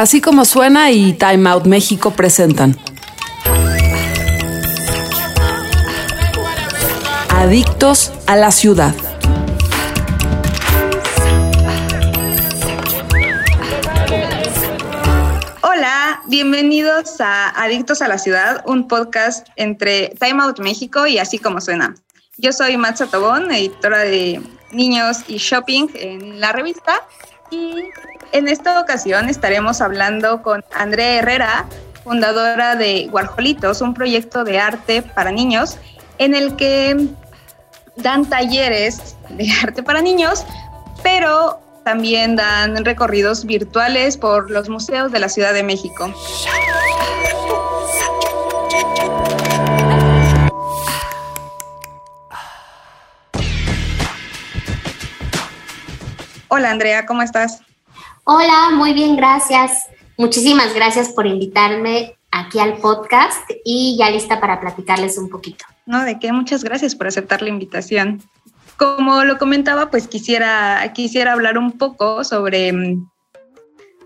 Así como suena y Time Out México presentan. Adictos a la ciudad. Hola, bienvenidos a Adictos a la Ciudad, un podcast entre Time Out México y Así como suena. Yo soy Matza Tobón, editora de Niños y Shopping en la revista y en esta ocasión estaremos hablando con Andrea Herrera, fundadora de Guarjolitos, un proyecto de arte para niños en el que dan talleres de arte para niños, pero también dan recorridos virtuales por los museos de la Ciudad de México. Hola Andrea, ¿cómo estás? Hola, muy bien, gracias. Muchísimas gracias por invitarme aquí al podcast y ya lista para platicarles un poquito. No, de qué, muchas gracias por aceptar la invitación. Como lo comentaba, pues quisiera, quisiera hablar un poco sobre,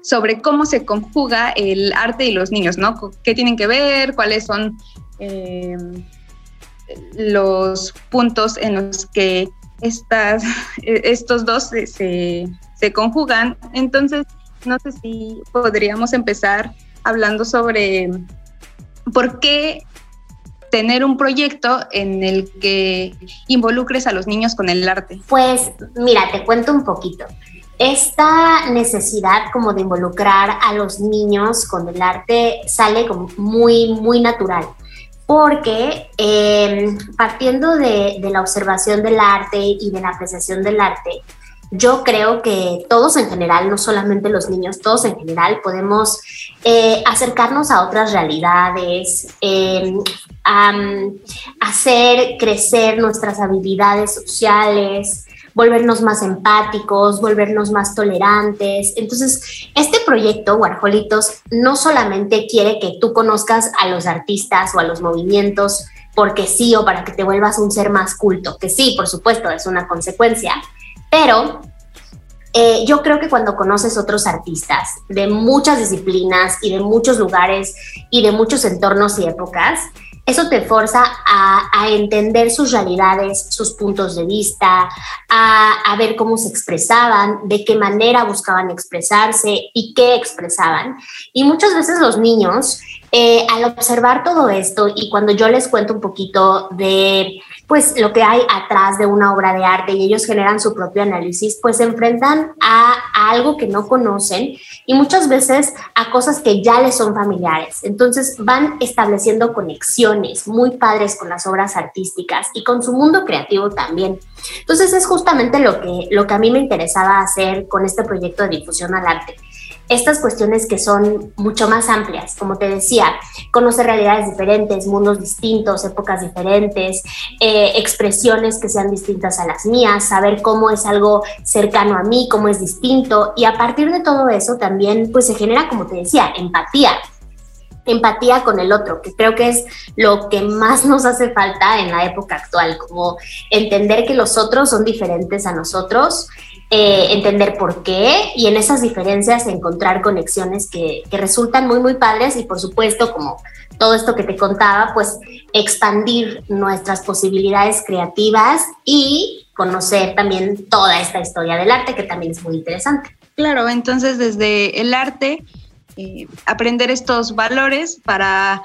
sobre cómo se conjuga el arte y los niños, ¿no? ¿Qué tienen que ver? ¿Cuáles son eh, los puntos en los que estas, estos dos se, se conjugan. Entonces, no sé si podríamos empezar hablando sobre por qué tener un proyecto en el que involucres a los niños con el arte. Pues mira, te cuento un poquito. Esta necesidad como de involucrar a los niños con el arte sale como muy, muy natural porque em, partiendo de, la observación del arte y de la apreciación del arte, yo creo que todos en general, no solamente los niños, todos en general podemos eh, acercarnos a otras realidades, em, hacer crecer nuestras habilidades sociales, volvernos más empáticos, volvernos más tolerantes. Entonces, este proyecto, Warholitos, no solamente quiere que tú conozcas a los artistas o a los movimientos porque sí o para que te vuelvas un ser más culto, que sí, por supuesto, es una consecuencia, pero eh, yo creo que cuando conoces otros artistas de muchas disciplinas y de muchos lugares y de muchos entornos y épocas, eso te forza a, entender sus realidades, sus puntos de vista, a, ver cómo se expresaban, de qué manera buscaban expresarse y qué expresaban. Y muchas veces los niños, eh, al observar todo esto y cuando yo les cuento un poquito de pues lo que hay atrás de una obra de arte y ellos generan su propio análisis, pues se enfrentan a, algo que no conocen y muchas veces a cosas que ya les son familiares. Entonces van estableciendo conexiones muy padres con las obras artísticas y con su mundo creativo también. Entonces es justamente lo que, lo que a mí me interesaba hacer con este proyecto de difusión al arte estas cuestiones que son mucho más amplias, como te decía, conocer realidades diferentes, mundos distintos, épocas diferentes, eh, expresiones que sean distintas a las mías, saber cómo es algo cercano a mí, cómo es distinto, y a partir de todo eso también pues se genera, como te decía, empatía, empatía con el otro, que creo que es lo que más nos hace falta en la época actual, como entender que los otros son diferentes a nosotros eh, entender por qué y en esas diferencias encontrar conexiones que, que, resultan muy, muy padres y por supuesto, como todo esto que te contaba, pues expandir nuestras posibilidades creativas y conocer también toda esta historia del arte que también es muy interesante. Claro, entonces desde el arte, eh, aprender estos valores para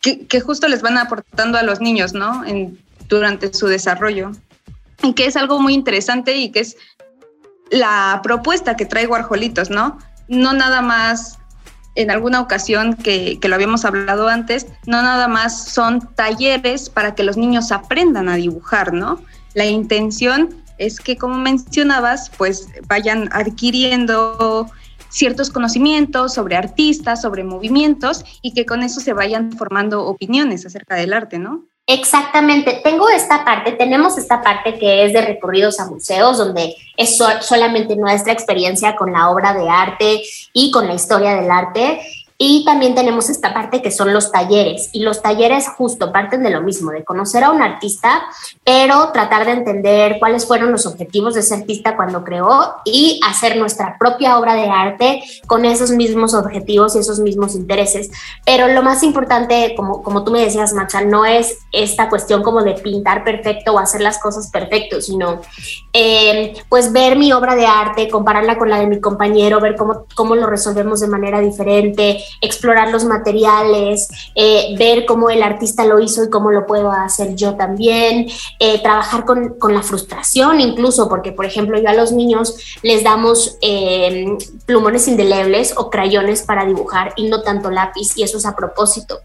que, que, justo les van aportando a los niños, ¿no? En, durante su desarrollo. Y que es algo muy interesante y que es la propuesta que trae Guarjolitos, ¿no? No nada más en alguna ocasión que, que, lo habíamos hablado antes, no nada más son talleres para que los niños aprendan a dibujar, ¿no? La intención es que, como mencionabas, pues vayan adquiriendo ciertos conocimientos sobre artistas, sobre movimientos y que con eso se vayan formando opiniones acerca del arte, ¿no? Exactamente, tengo esta parte, tenemos esta parte que es de recorridos a museos, donde es solamente nuestra experiencia con la obra de arte y con la historia del arte. Y también tenemos esta parte que son los talleres. Y los talleres justo parten de lo mismo, de conocer a un artista, pero tratar de entender cuáles fueron los objetivos de ese artista cuando creó y hacer nuestra propia obra de arte con esos mismos objetivos y esos mismos intereses. Pero lo más importante, como, como tú me decías, Macha, no es esta cuestión como de pintar perfecto o hacer las cosas perfecto, sino eh, pues ver mi obra de arte, compararla con la de mi compañero, ver cómo, cómo lo resolvemos de manera diferente, explorar los materiales, eh, ver cómo el artista lo hizo y cómo lo puedo hacer yo también, eh, trabajar con, la frustración incluso, porque por ejemplo yo a los niños les damos eh, plumones indelebles o crayones para dibujar y no tanto lápiz y eso es a propósito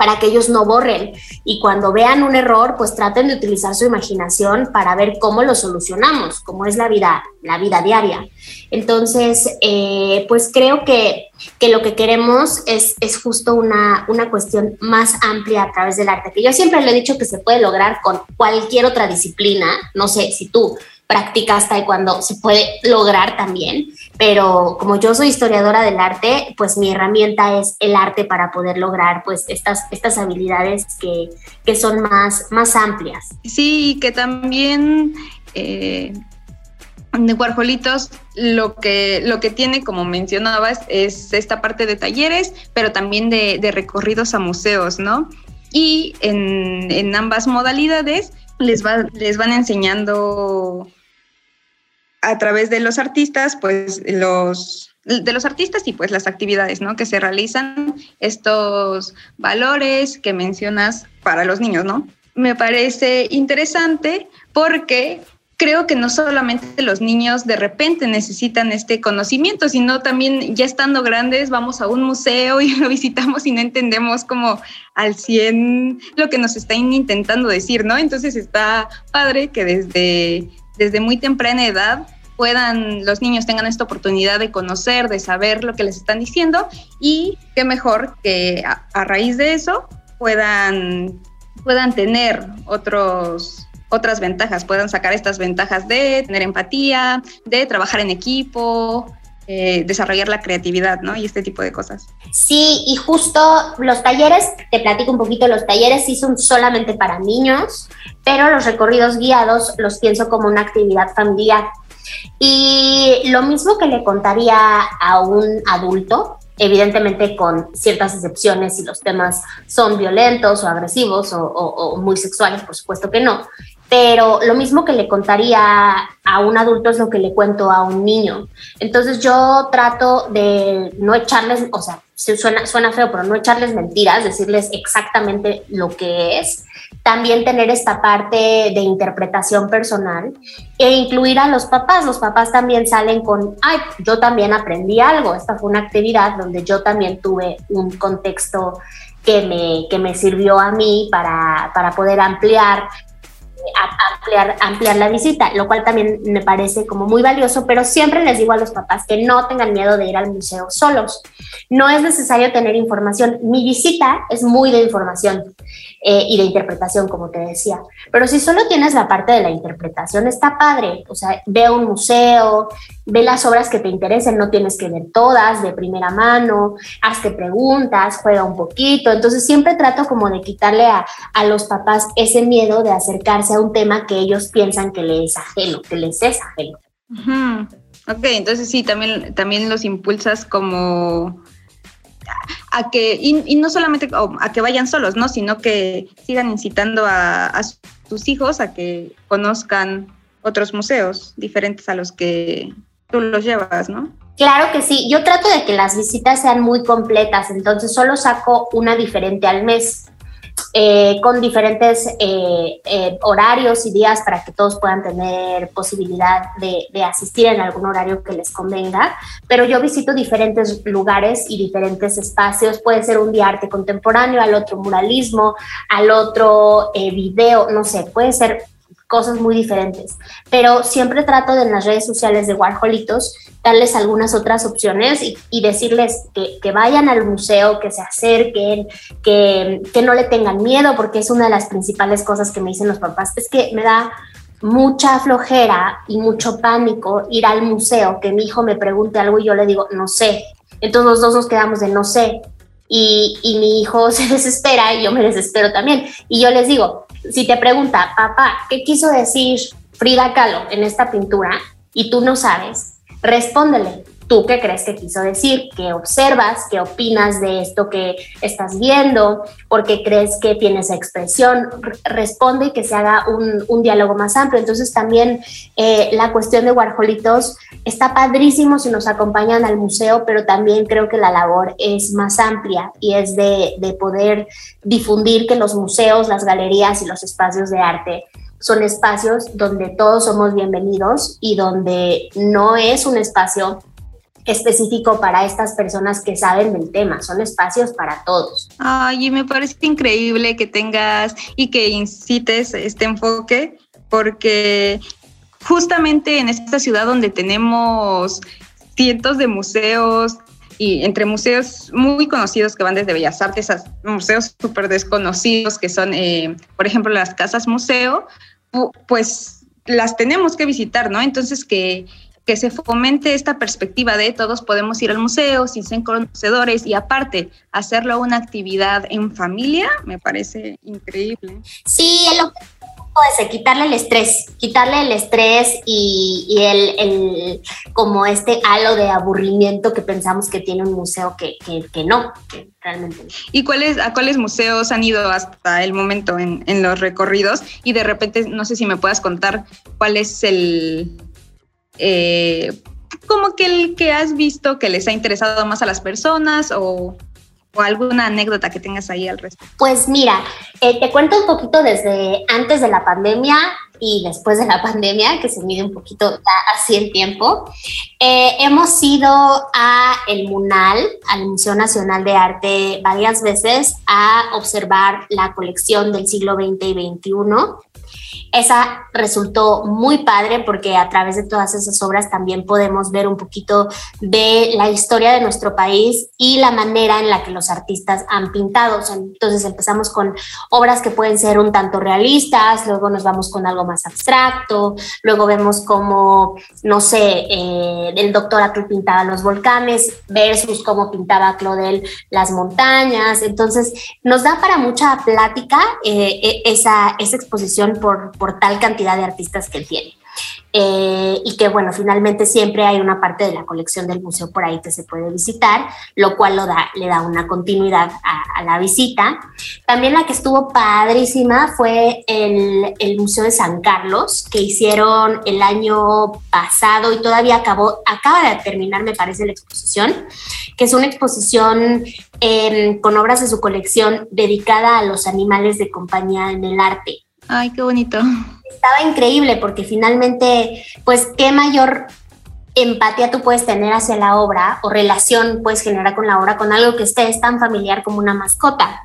para que ellos no borren. Y cuando vean un error, pues traten de utilizar su imaginación para ver cómo lo solucionamos, cómo es la vida, la vida diaria. Entonces, eh, pues creo que, que, lo que queremos es, es justo una, una cuestión más amplia a través del arte, que yo siempre le he dicho que se puede lograr con cualquier otra disciplina, no sé si tú practicas taekwondo se puede lograr también, pero como yo soy historiadora del arte, pues mi herramienta es el arte para poder lograr pues estas, estas habilidades que, que son más, más amplias. Sí, que también... Eh, de lo que, lo que tiene, como mencionabas, es esta parte de talleres, pero también de, de recorridos a museos, ¿no? Y en, en ambas modalidades les, va, les van enseñando a través de los artistas, pues los de los artistas y pues las actividades, ¿no? Que se realizan estos valores que mencionas para los niños, ¿no? Me parece interesante porque creo que no solamente los niños de repente necesitan este conocimiento, sino también ya estando grandes vamos a un museo y lo visitamos y no entendemos como al 100 lo que nos están intentando decir, ¿no? Entonces está padre que desde desde muy temprana edad puedan, los niños tengan esta oportunidad de conocer, de saber lo que les están diciendo y qué mejor que a, raíz de eso puedan, puedan tener otros, otras ventajas, puedan sacar estas ventajas de tener empatía, de trabajar en equipo, eh, desarrollar la creatividad, ¿no? Y este tipo de cosas. Sí, y justo los talleres, te platico un poquito, los talleres sí son solamente para niños, pero los recorridos guiados los pienso como una actividad familiar. Y lo mismo que le contaría a un adulto, evidentemente con ciertas excepciones si los temas son violentos o agresivos o, o, muy sexuales, por supuesto que no, pero lo mismo que le contaría a un adulto es lo que le cuento a un niño. Entonces yo trato de no echarles, o sea, suena, suena feo, pero no echarles mentiras, decirles exactamente lo que es. También tener esta parte de interpretación personal e incluir a los papás. Los papás también salen con, ay, yo también aprendí algo. Esta fue una actividad donde yo también tuve un contexto que me, que me sirvió a mí para, para poder ampliar ampliar, la visita, lo cual también me parece como muy valioso, pero siempre les digo a los papás que no tengan miedo de ir al museo solos. No es necesario tener información. Mi visita es muy de información eh, y de interpretación, como te decía. Pero si solo tienes la parte de la interpretación, está padre. O sea, ve un museo, ve las obras que te interesen, no tienes que ver todas de primera mano, hazte preguntas, juega un poquito. Entonces siempre trato como de quitarle a, a los papás ese miedo de acercarse a un tema que ellos piensan que les es ajeno, que les es ajeno. Ok, entonces sí, también, también los impulsas como a que, y, no solamente a que vayan solos, ¿no? Sino que sigan incitando a, a sus hijos a que conozcan otros museos diferentes a los que tú los llevas, ¿no? Claro que sí, yo trato de que las visitas sean muy completas, entonces solo saco una diferente al mes. Eh, con diferentes eh, eh, horarios y días para que todos puedan tener posibilidad de, de, asistir en algún horario que les convenga. Pero yo visito diferentes lugares y diferentes espacios. Puede ser un día arte contemporáneo, al otro muralismo, al otro video, no sé, puede ser cosas muy diferentes. Pero siempre trato de en las redes sociales de Warholitos darles algunas otras opciones y, decirles que, vayan al museo, que se acerquen, que, que no le tengan miedo, porque es una de las principales cosas que me dicen los papás. Es que me da mucha flojera y mucho pánico ir al museo, que mi hijo me pregunte algo y yo le digo, no sé. Entonces los dos nos quedamos de no sé. Y, y mi hijo se desespera y yo me desespero también. Y yo les digo, si te pregunta, papá, ¿qué quiso decir Frida Kahlo en esta pintura? Y tú no sabes, respóndele, ¿Tú qué crees que quiso decir? ¿Qué observas? ¿Qué opinas de esto que estás viendo? ¿Por qué crees que tiene esa expresión? responde y que se haga un, diálogo más amplio. Entonces también eh, la cuestión de Warholitos está padrísimo si nos acompañan al museo, pero también creo que la labor es más amplia y es de, de poder difundir que los museos, las galerías y los espacios de arte son espacios donde todos somos bienvenidos y donde no es un espacio específico para estas personas que saben del tema, son espacios para todos. Ay, y me parece increíble que tengas y que incites este enfoque, porque justamente en esta ciudad donde tenemos cientos de museos, y entre museos muy conocidos que van desde Bellas Artes a museos súper desconocidos que son, eh, por ejemplo, las casas museo, pues las tenemos que visitar, ¿no? Entonces que que se fomente esta perspectiva de todos podemos ir al museo sin ser conocedores y aparte hacerlo una actividad en familia, me parece increíble. Sí, el objetivo es quitarle el estrés, quitarle el estrés y, el, el, como este halo de aburrimiento que pensamos que tiene un museo que, que, no, que realmente ¿Y cuáles, a cuáles museos han ido hasta el momento en, en los recorridos? Y de repente, no sé si me puedas contar cuál es el, eh, como que el que has visto que les ha interesado más a las personas o, alguna anécdota que tengas ahí al respecto? Pues mira, eh, te cuento un poquito desde antes de la pandemia y después de la pandemia, que se mide un poquito así el tiempo. Eh, hemos ido a el MUNAL, al Museo Nacional de Arte, varias veces a observar la colección del siglo XX y XXI esa resultó muy padre porque a través de todas esas obras también podemos ver un poquito de la historia de nuestro país y la manera en la que los artistas han pintado. entonces empezamos con obras que pueden ser un tanto realistas, luego nos vamos con algo más abstracto, luego vemos como, no sé, eh, el doctor Atul pintaba los volcanes versus cómo pintaba Claudel las montañas. Entonces nos da para mucha plática eh, e, esa, esa exposición por por tal cantidad de artistas que tiene. Eh, y que bueno, finalmente siempre hay una parte de la colección del museo por ahí que se puede visitar, lo cual lo da, le da una continuidad a, la visita. También la que estuvo padrísima fue el, el, Museo de San Carlos, que hicieron el año pasado y todavía acabó, acaba de terminar, me parece, la exposición, que es una exposición em, con obras de su colección dedicada a los animales de compañía en el arte. Ay, qué bonito. Estaba increíble porque finalmente, pues, qué mayor empatía tú puedes tener hacia la obra o relación puedes generar con la obra con algo que esté tan familiar como una mascota.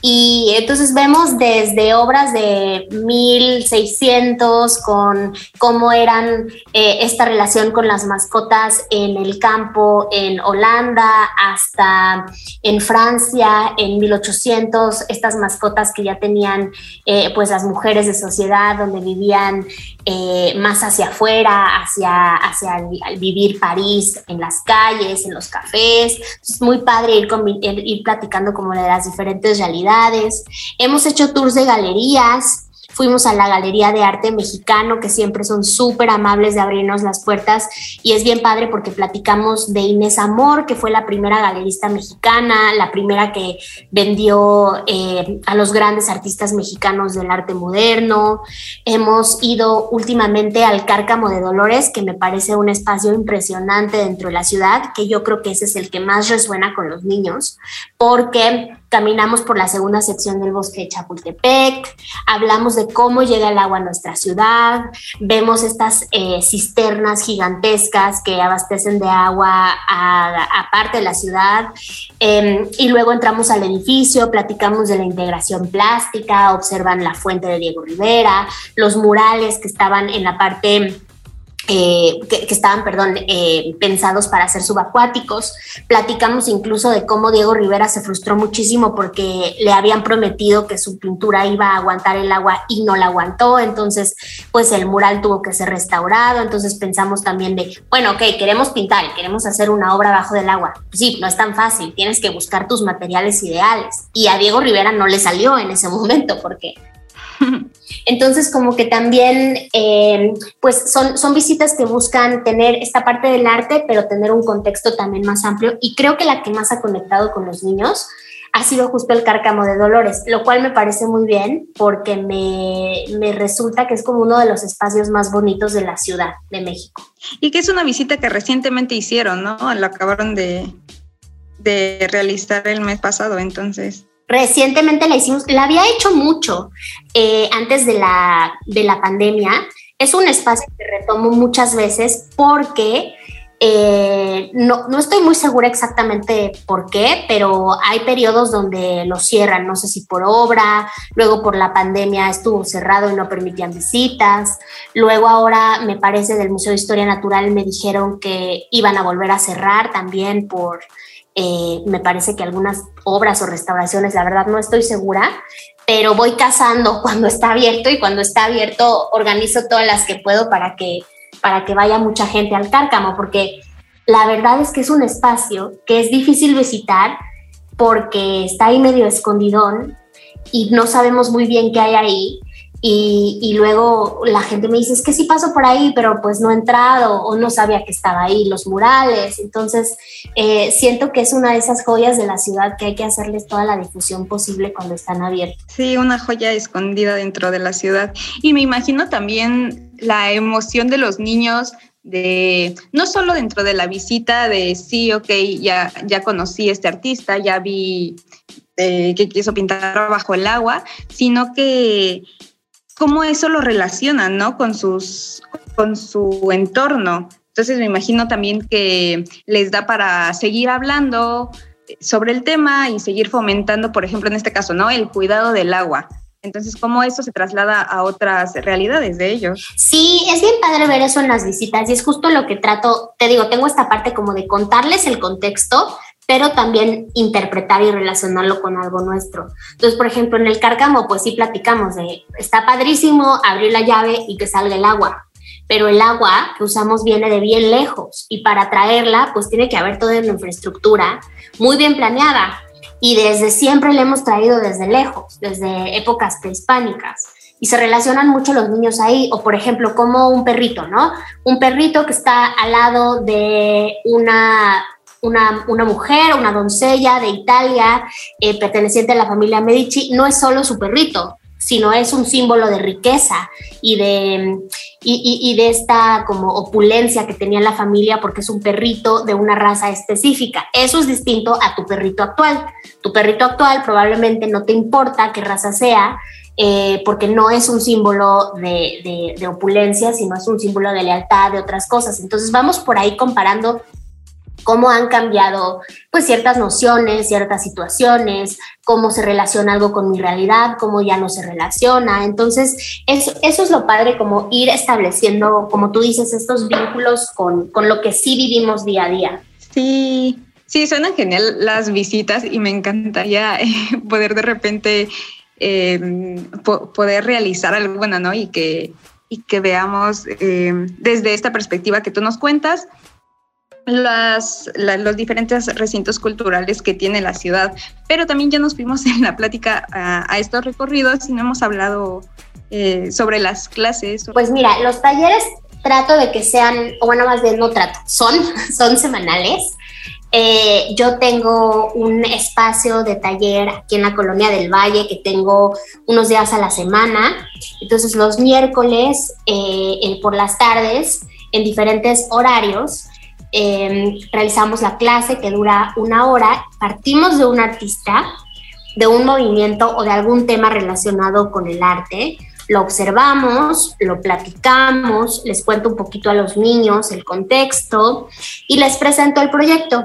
Y entonces vemos desde obras de 1600 con cómo eran eh, esta relación con las mascotas en el campo en Holanda hasta en Francia en 1800, estas mascotas que ya tenían eh, pues las mujeres de sociedad donde vivían eh, más hacia afuera, hacia, hacia el, vivir París en las calles, en los cafés. Es muy padre ir, ir platicando como de las diferentes realidades. Hemos hecho tours de galerías, Fuimos a la Galería de Arte Mexicano, que siempre son súper amables de abrirnos las puertas y es bien padre porque platicamos de Inés Amor, que fue la primera galerista mexicana, la primera que vendió eh, a los grandes artistas mexicanos del arte moderno. Hemos ido últimamente al Cárcamo de Dolores, que me parece un espacio impresionante dentro de la ciudad, que yo creo que ese es el que más resuena con los niños, porque caminamos por la segunda sección del bosque de Chapultepec, hablamos de cómo llega el agua a nuestra ciudad, vemos estas eh, cisternas gigantescas que abastecen de agua a, parte de la ciudad. Em, y luego entramos al edificio, platicamos de la integración plástica, observan la fuente de Diego Rivera, los murales que estaban en la parte eh, que, estaban, perdón, eh, pensados para ser subacuáticos. Platicamos incluso de cómo Diego Rivera se frustró muchísimo porque le habían prometido que su pintura iba a aguantar el agua y no la aguantó, entonces pues el mural tuvo que ser restaurado, entonces pensamos también de, bueno, ok, queremos pintar, queremos hacer una obra bajo del agua. Sí, no es tan fácil, tienes que buscar tus materiales ideales. Y a Diego Rivera no le salió en ese momento porque Entonces, como que también, eh, pues son, son visitas que buscan tener esta parte del arte, pero tener un contexto también más amplio. Y creo que la que más ha conectado con los niños ha sido justo el cárcamo de Dolores, lo cual me parece muy bien porque me, me, resulta que es como uno de los espacios más bonitos de la Ciudad de México. Y que es una visita que recientemente hicieron, ¿no? La acabaron de, de realizar el mes pasado, entonces. Recientemente la hicimos, la había hecho mucho eh, antes de la, de la pandemia. Es un espacio que retomo muchas veces porque eh, no, no, estoy muy segura exactamente por qué, pero hay periodos donde lo cierran, no sé si por obra, luego por la pandemia estuvo cerrado y no permitían visitas, luego ahora me parece del Museo de Historia Natural me dijeron que iban a volver a cerrar también por eh, me parece que algunas obras o restauraciones, la verdad no estoy segura, pero voy cazando cuando está abierto y cuando está abierto organizo todas las que puedo para que, para que vaya mucha gente al cárcamo, porque la verdad es que es un espacio que es difícil visitar porque está ahí medio escondidón y no sabemos muy bien qué hay ahí y, luego la gente me dice, es que sí paso por ahí, pero pues no he entrado o no sabía que estaba ahí, los murales. Entonces, eh, siento que es una de esas joyas de la ciudad que hay que hacerles toda la difusión posible cuando están abiertos. Sí, una joya escondida dentro de la ciudad. Y me imagino también la emoción de los niños de no solo dentro de la visita de sí, ok, ya, ya conocí a este artista, ya vi eh, que quiso pintar bajo el agua, sino que cómo eso lo relacionan, ¿no? Con, sus, con su entorno. Entonces me imagino también que les da para seguir hablando sobre el tema y seguir fomentando, por ejemplo, en este caso, ¿no? El cuidado del agua. Entonces, ¿cómo eso se traslada a otras realidades de ellos? Sí, es bien padre ver eso en las visitas y es justo lo que trato, te digo, tengo esta parte como de contarles el contexto, pero también interpretar y relacionarlo con algo nuestro. Entonces, por ejemplo, en el cárcamo, pues sí platicamos de, está padrísimo abrir la llave y que salga el agua, pero el agua que usamos viene de bien lejos y para traerla, pues tiene que haber toda una infraestructura muy bien planeada y desde siempre la hemos traído desde lejos, desde épocas prehispánicas y se relacionan mucho los niños ahí, o por ejemplo, como un perrito, ¿no? Un perrito que está al lado de una una, una, mujer, una doncella de Italia, eh, perteneciente a la familia Medici, no es solo su perrito, sino es un símbolo de riqueza y de, y, de esta como opulencia que tenía la familia porque es un perrito de una raza específica. Eso es distinto a tu perrito actual. Tu perrito actual probablemente no te importa qué raza sea, eh, porque no es un símbolo de, opulencia, sino es un símbolo de lealtad, de otras cosas. Entonces vamos por ahí comparando cómo han cambiado pues ciertas nociones, ciertas situaciones, cómo se relaciona algo con mi realidad, cómo ya no se relaciona. Entonces, eso, es lo padre, como ir estableciendo, como tú dices, estos vínculos con, con lo que sí vivimos día a día. Sí, sí, suenan genial las visitas y me encantaría eh, poder de repente eh, poder realizar alguna, ¿no? Y que, y que veamos eh, desde esta perspectiva que tú nos cuentas las, los diferentes recintos culturales que tiene la ciudad. Pero también ya nos fuimos en la plática a, estos recorridos y no hemos hablado eh, sobre las clases. Pues mira, los talleres trato de que sean, o bueno, más bien no trato, son, son semanales. Eh, yo tengo un espacio de taller aquí en la colonia del Valle que tengo unos días a la semana. Entonces los miércoles eh, por las tardes en diferentes horarios Em, realizamos la clase que dura una hora, partimos de un artista, de un movimiento o de algún tema relacionado con el arte, lo observamos, lo platicamos, les cuento un poquito a los niños el contexto y les presento el proyecto.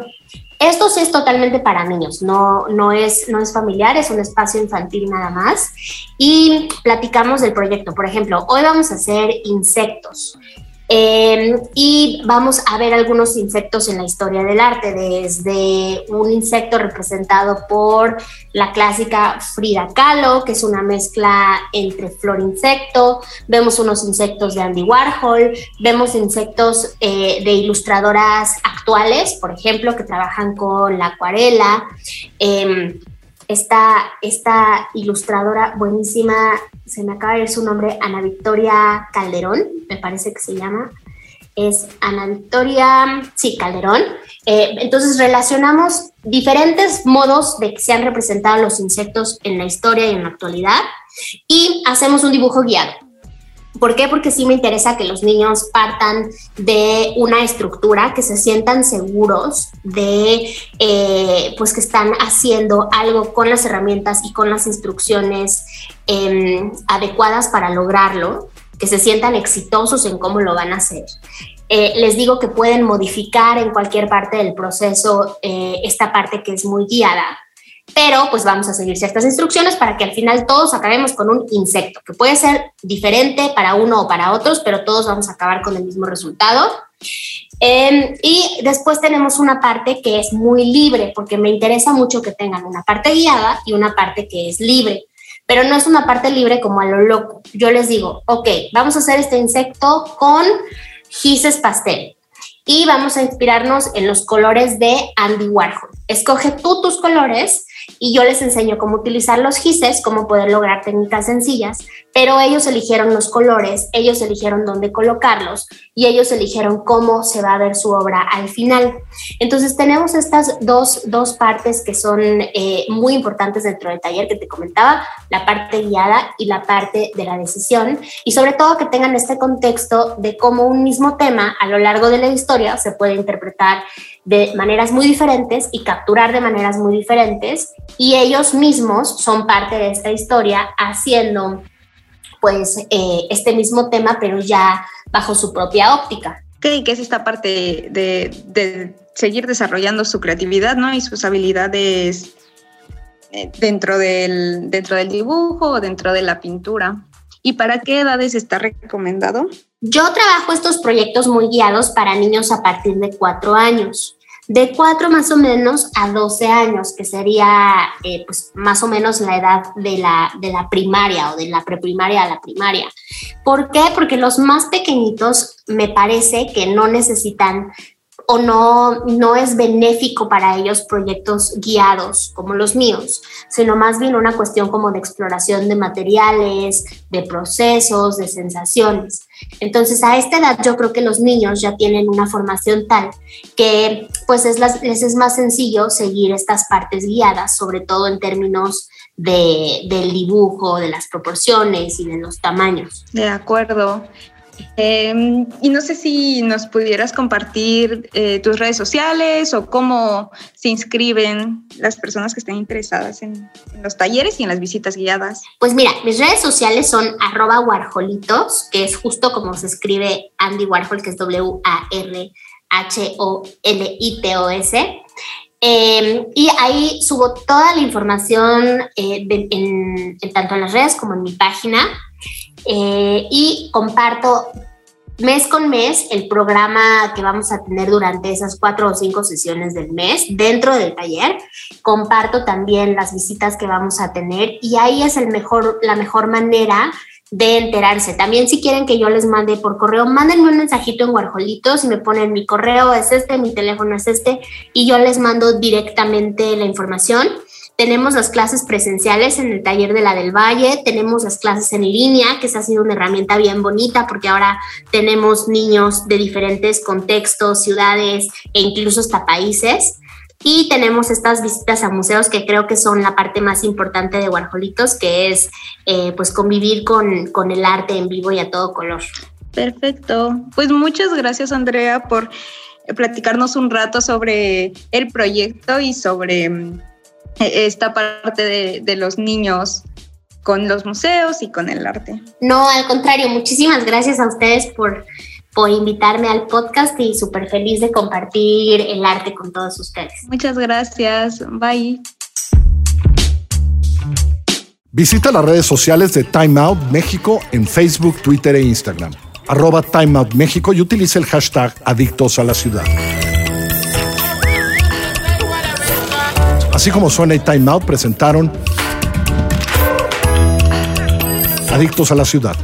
Esto sí es totalmente para niños, no, no, es, no es familiar, es un espacio infantil nada más. Y platicamos del proyecto. Por ejemplo, hoy vamos a hacer insectos. Em, y vamos a ver algunos insectos en la historia del arte, desde un insecto representado por la clásica Frida Kahlo, que es una mezcla entre flor insecto, vemos unos insectos de Andy Warhol, vemos insectos eh, de ilustradoras actuales, por ejemplo, que trabajan con la acuarela. Em, esta, esta ilustradora buenísima, se me acaba de ir su nombre, Ana Victoria Calderón, me parece que se llama, es Ana Victoria, sí, Calderón. Eh, entonces relacionamos diferentes modos de que se han representado los insectos en la historia y en la actualidad y hacemos un dibujo guiado. ¿Por qué? Porque sí me interesa que los niños partan de una estructura, que se sientan seguros de, eh, pues que están haciendo algo con las herramientas y con las instrucciones em, adecuadas para lograrlo, que se sientan exitosos en cómo lo van a hacer. Eh, les digo que pueden modificar en cualquier parte del proceso eh, esta parte que es muy guiada, pero pues vamos a seguir ciertas instrucciones para que al final todos acabemos con un insecto, que puede ser diferente para uno o para otros, pero todos vamos a acabar con el mismo resultado. Em, y después tenemos una parte que es muy libre, porque me interesa mucho que tengan una parte guiada y una parte que es libre, pero no es una parte libre como a lo loco. Yo les digo, ok, vamos a hacer este insecto con gises pastel y vamos a inspirarnos en los colores de Andy Warhol. Escoge tú tus colores y yo les enseño cómo utilizar los gises, cómo poder lograr técnicas sencillas, pero ellos eligieron los colores, ellos eligieron dónde colocarlos y ellos eligieron cómo se va a ver su obra al final. Entonces tenemos estas dos, dos partes que son eh, muy importantes dentro del taller que te comentaba, la parte guiada y la parte de la decisión, y sobre todo que tengan este contexto de cómo un mismo tema a lo largo de la historia se puede interpretar de maneras muy diferentes y capturar de maneras muy diferentes y ellos mismos son parte de esta historia haciendo pues eh, este mismo tema pero ya bajo su propia óptica. ¿Qué, es esta parte de, seguir desarrollando su creatividad ¿no? y sus habilidades eh, dentro del, dentro del dibujo o dentro de la pintura? ¿Y para qué edades está recomendado? Yo trabajo estos proyectos muy guiados para niños a partir de cuatro años de 4 más o menos a 12 años, que sería eh, pues más o menos la edad de la, de la primaria o de la preprimaria a la primaria. ¿Por qué? Porque los más pequeñitos me parece que no necesitan o no, no es benéfico para ellos proyectos guiados como los míos, sino más bien una cuestión como de exploración de materiales, de procesos, de sensaciones. Entonces a esta edad yo creo que los niños ya tienen una formación tal que pues es les es más sencillo seguir estas partes guiadas, sobre todo en términos de, del dibujo, de las proporciones y de los tamaños. De acuerdo. Em, y no sé si nos pudieras compartir eh, tus redes sociales o cómo se inscriben las personas que estén interesadas en, los talleres y en las visitas guiadas. Pues mira, mis redes sociales son arroba warholitos, que es justo como se escribe Andy Warhol, que es W-A-R-H-O-L-I-T-O-S. Em, y ahí subo toda la información eh, tanto en las redes como en mi página. Eh, y comparto mes con mes el programa que vamos a tener durante esas cuatro o cinco sesiones del mes dentro del taller. Comparto también las visitas que vamos a tener y ahí es el mejor, la mejor manera de enterarse. También si quieren que yo les mande por correo, mándenme un mensajito en Guarjolitos y me ponen mi correo es este, mi teléfono es este y yo les mando directamente la información. Tenemos las clases presenciales en el taller de la del Valle, tenemos las clases en línea, que esa ha sido una herramienta bien bonita porque ahora tenemos niños de diferentes contextos, ciudades e incluso hasta países. Y tenemos estas visitas a museos que creo que son la parte más importante de Guarjolitos, que es eh, pues convivir con, con el arte en vivo y a todo color. Perfecto. Pues muchas gracias Andrea por platicarnos un rato sobre el proyecto y sobre mm, esta parte de, los niños con los museos y con el arte. No, al contrario, muchísimas gracias a ustedes por, por invitarme al podcast y súper feliz de compartir el arte con todos ustedes. Muchas gracias, bye. Visita las redes sociales de Time Out México en Facebook, Twitter e Instagram. arroba Time Out México y utilice el hashtag Adictos a la Ciudad. Así como suena y Time Out presentaron Adictos a la Ciudad.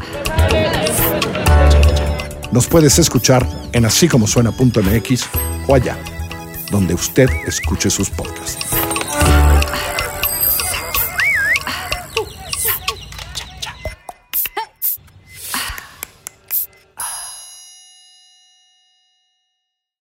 Nos puedes escuchar en así o allá, donde usted escuche sus podcasts.